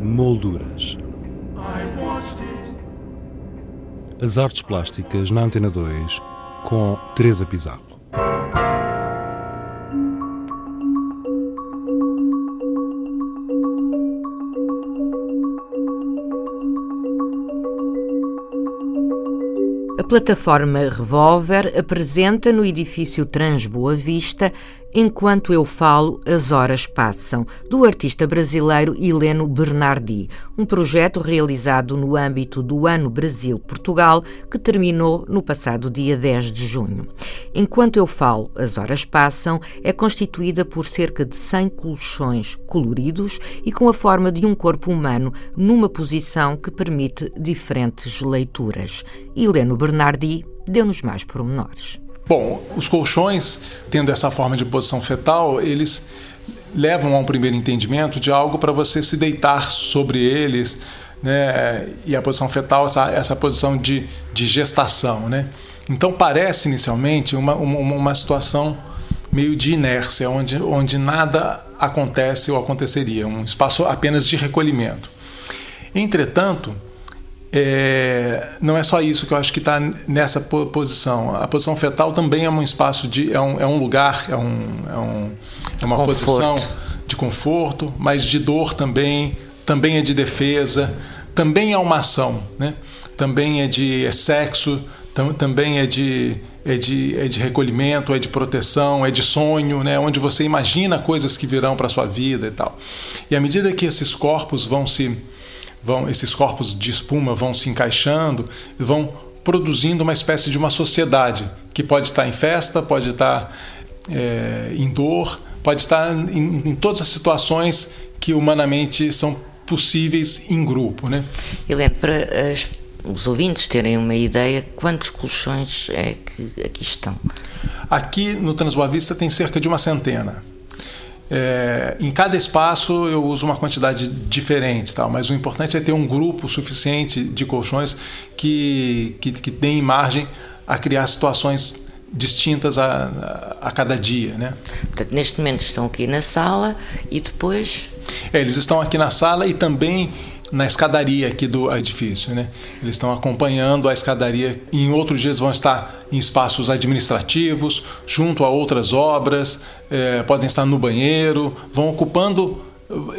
Molduras. As artes plásticas na Antena 2 com Teresa Pizarro. A plataforma Revolver apresenta no edifício Trans Boa Vista Enquanto eu falo, as horas passam, do artista brasileiro Heleno Bernardi, um projeto realizado no âmbito do Ano Brasil-Portugal, que terminou no passado dia 10 de junho. Enquanto eu falo, as horas passam, é constituída por cerca de 100 colchões coloridos e com a forma de um corpo humano numa posição que permite diferentes leituras. Heleno Bernardi deu-nos mais pormenores. Bom, os colchões, tendo essa forma de posição fetal, eles levam a um primeiro entendimento de algo para você se deitar sobre eles, né? E a posição fetal, essa, essa posição de, de gestação, né? Então parece inicialmente uma, uma, uma situação meio de inércia, onde, onde nada acontece ou aconteceria, um espaço apenas de recolhimento. Entretanto, é, não é só isso que eu acho que está nessa posição. A posição fetal também é um espaço de. é um, é um lugar, é, um, é, um, é uma conforto. posição de conforto, mas de dor também, também é de defesa, também é uma ação, né? também é de é sexo, tam, também é de, é, de, é de recolhimento, é de proteção, é de sonho, né? onde você imagina coisas que virão para a sua vida e tal. E à medida que esses corpos vão se vão esses corpos de espuma vão se encaixando vão produzindo uma espécie de uma sociedade que pode estar em festa, pode estar é, em dor, pode estar em, em, todas as situações que humanamente são possíveis em grupo, né? Helene, para as, os ouvintes terem uma ideia, quantos colchões é que aqui estão? Aqui no Transboa Vista tem cerca de uma centena. É, em cada espaço eu uso uma quantidade diferente, tal, mas o importante é ter um grupo suficiente de colchões que, que, que deem margem a criar situações distintas a, a, a, cada dia. Né? Portanto, neste momento estão aqui na sala e depois. É, eles estão aqui na sala e também na escadaria aqui do edifício. Né? Eles estão acompanhando a escadaria. Em outros dias vão estar em espaços administrativos, junto a outras obras, é, podem estar no banheiro, vão ocupando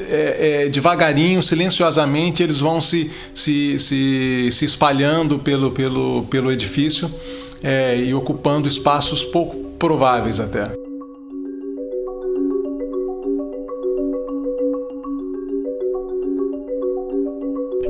é, é, devagarinho, silenciosamente, eles vão se, se, se, se espalhando pelo, pelo, pelo edifício é, e ocupando espaços pouco prováveis até.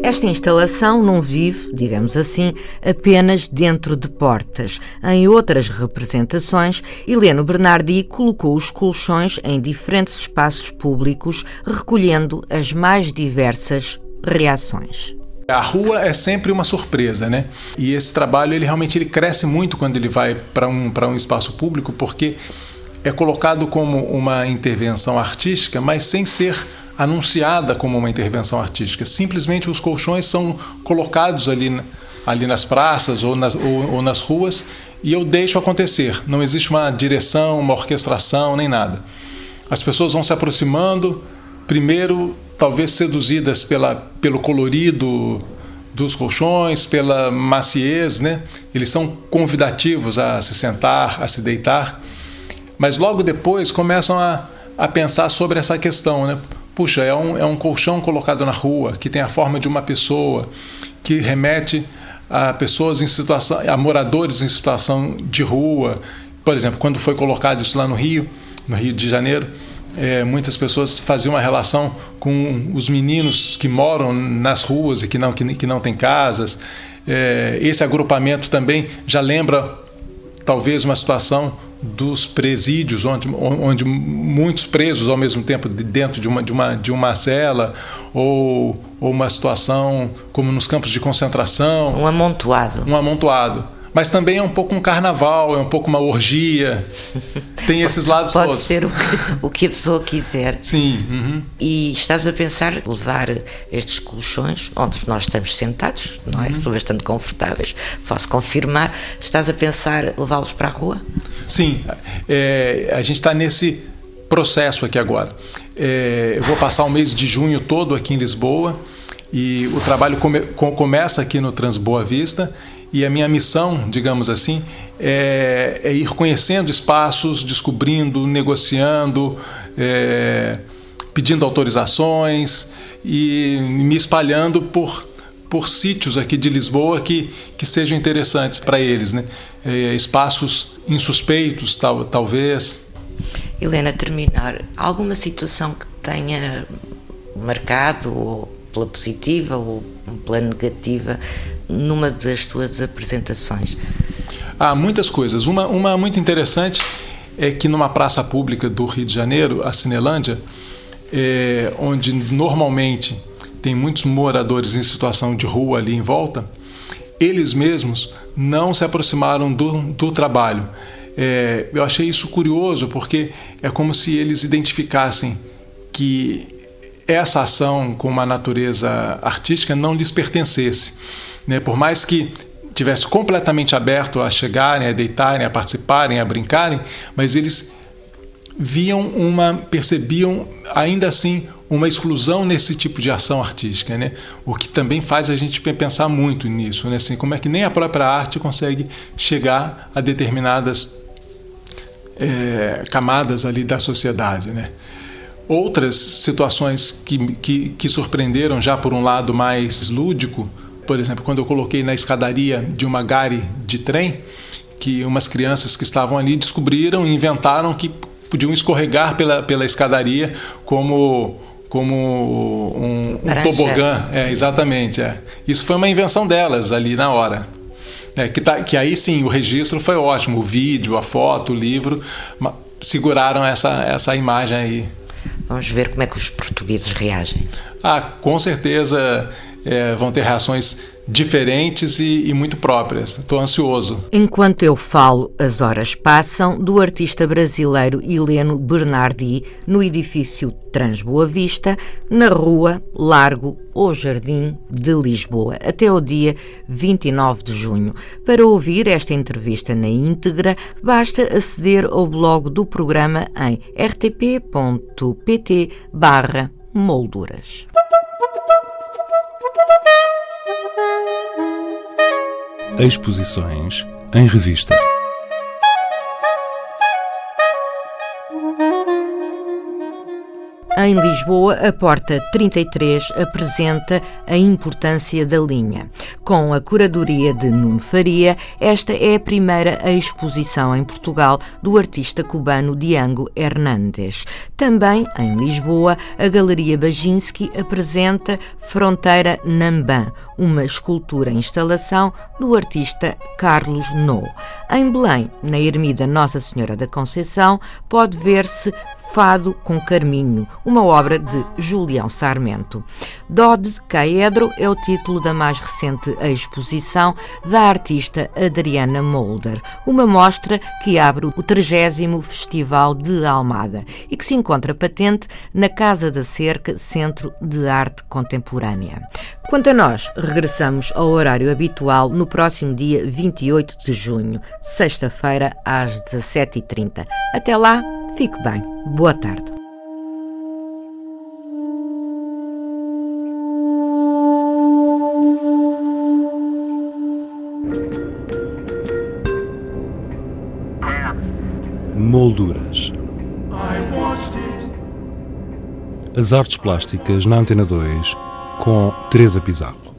Esta instalação não vive, digamos assim, apenas dentro de portas. Em outras representações, Heleno Bernardi colocou os colchões em diferentes espaços públicos, recolhendo as mais diversas reações. A rua é sempre uma surpresa, né? E esse trabalho ele realmente ele cresce muito quando ele vai para um, para um espaço público, porque é colocado como uma intervenção artística, mas sem ser anunciada como uma intervenção artística. Simplesmente os colchões são colocados ali, ali nas praças ou nas, ou, ou nas ruas e eu deixo acontecer. Não existe uma direção, uma orquestração, nem nada. As pessoas vão se aproximando, primeiro, talvez seduzidas pela, pelo colorido dos colchões, pela maciez, né? Eles são convidativos a se sentar, a se deitar, mas logo depois começam a, a pensar sobre essa questão, né? Puxa, é um, é um colchão colocado na rua, que tem a forma de uma pessoa, que remete a pessoas em situação, a moradores em situação de rua. Por exemplo, quando foi colocado isso lá no Rio, no Rio de Janeiro, é, muitas pessoas faziam uma relação com os meninos que moram nas ruas e que não, que, que não têm casas. É, esse agrupamento também já lembra talvez uma situação dos presídios, onde, onde muitos presos ao mesmo tempo dentro de uma, de uma, de uma cela, ou, ou uma situação como nos campos de concentração. Um amontoado. Um amontoado mas também é um pouco um carnaval, é um pouco uma orgia. Tem esses lados Pode todos. ser o que, o que, a pessoa quiser. Sim. Uhum. E estás a pensar levar estes colchões, onde nós estamos sentados, não é? Uhum. São bastante confortáveis, posso confirmar. Estás a pensar levá-los para a rua? Sim. É, a gente está nesse processo aqui agora. É, eu vou passar o mês de junho todo aqui em Lisboa e o trabalho come, começa aqui no Transboa Vista e a minha missão, digamos assim, é, é ir conhecendo espaços, descobrindo, negociando, é, pedindo autorizações e me espalhando por por sítios aqui de Lisboa que, que sejam interessantes para eles, né? É, espaços insuspeitos, tal, talvez. Helena, terminar, alguma situação que tenha marcado, ou pela positiva ou pela negativa, numa das tuas apresentações? Há muitas coisas. Uma, uma muito interessante é que numa praça pública do Rio de Janeiro, a Cinelândia, é, onde normalmente tem muitos moradores em situação de rua ali em volta, eles mesmos não se aproximaram do, do trabalho. É, eu achei isso curioso porque é como se eles identificassem que essa ação com uma natureza artística não lhes pertencesse. Né? Por mais que tivesse completamente aberto a chegarem, a deitarem, a participarem, a brincarem, mas eles viam uma, percebiam ainda assim uma exclusão nesse tipo de ação artística, né? O que também faz a gente pensar muito nisso, né? Assim, como é que nem a própria arte consegue chegar a determinadas é, camadas ali da sociedade, né? Outras situações que, que, que surpreenderam já por um lado mais lúdico, por exemplo, quando eu coloquei na escadaria de uma gare de trem, que umas crianças que estavam ali descobriram e inventaram que podiam escorregar pela, pela escadaria como como um, um tobogã. É, exatamente. É. Isso foi uma invenção delas ali na hora. É, que, tá, que aí sim o registro foi ótimo, o vídeo, a foto, o livro seguraram essa, essa imagem aí. Vamos ver como é que os portugueses reagem. Ah, com certeza é, vão ter reações diferentes e, e muito próprias. Estou ansioso. Enquanto eu falo, as horas passam, do artista brasileiro Heleno Bernardi, no edifício Trans Boa Vista, na rua Largo ou Jardim de Lisboa, até o dia 29 de junho. Para ouvir esta entrevista na íntegra, basta aceder ao blog do programa em rtp.pt barra molduras. Exposições em revista. Em Lisboa, a Porta 33 apresenta a importância da linha. Com a curadoria de Nuno Faria, esta é a primeira exposição em Portugal do artista cubano Diango Hernández. Também em Lisboa, a Galeria Baginski apresenta Fronteira Nambã, uma escultura-instalação do artista Carlos No. Em Belém, na Ermida Nossa Senhora da Conceição, pode ver-se Fado com Carminho, uma obra de Julião Sarmento. Dode Caedro é o título da mais recente exposição da artista Adriana Molder, uma mostra que abre o 30 Festival de Almada e que se encontra patente na Casa da Cerca, Centro de Arte Contemporânea. Quanto a nós, regressamos ao horário habitual no próximo dia 28 de junho, sexta-feira, às 17h30. Até lá, fique bem. Boa tarde. Molduras. As artes plásticas na Antena 2 com Teresa Pizarro.